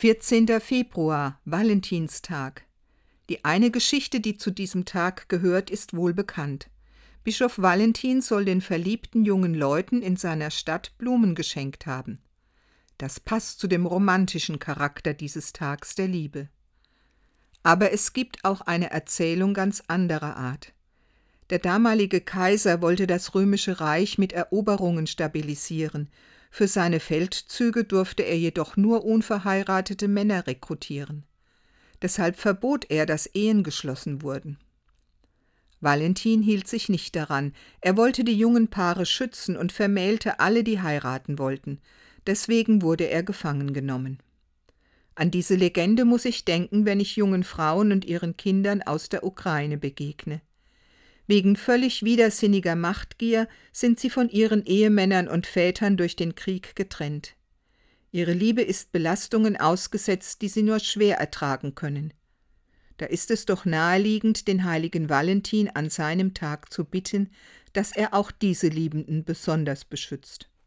14. Februar, Valentinstag. Die eine Geschichte, die zu diesem Tag gehört, ist wohl bekannt. Bischof Valentin soll den verliebten jungen Leuten in seiner Stadt Blumen geschenkt haben. Das passt zu dem romantischen Charakter dieses Tags der Liebe. Aber es gibt auch eine Erzählung ganz anderer Art. Der damalige Kaiser wollte das römische Reich mit Eroberungen stabilisieren. Für seine Feldzüge durfte er jedoch nur unverheiratete Männer rekrutieren. Deshalb verbot er, dass Ehen geschlossen wurden. Valentin hielt sich nicht daran. Er wollte die jungen Paare schützen und vermählte alle, die heiraten wollten. Deswegen wurde er gefangen genommen. An diese Legende muss ich denken, wenn ich jungen Frauen und ihren Kindern aus der Ukraine begegne. Wegen völlig widersinniger Machtgier sind sie von ihren Ehemännern und Vätern durch den Krieg getrennt. Ihre Liebe ist Belastungen ausgesetzt, die sie nur schwer ertragen können. Da ist es doch naheliegend, den heiligen Valentin an seinem Tag zu bitten, dass er auch diese Liebenden besonders beschützt.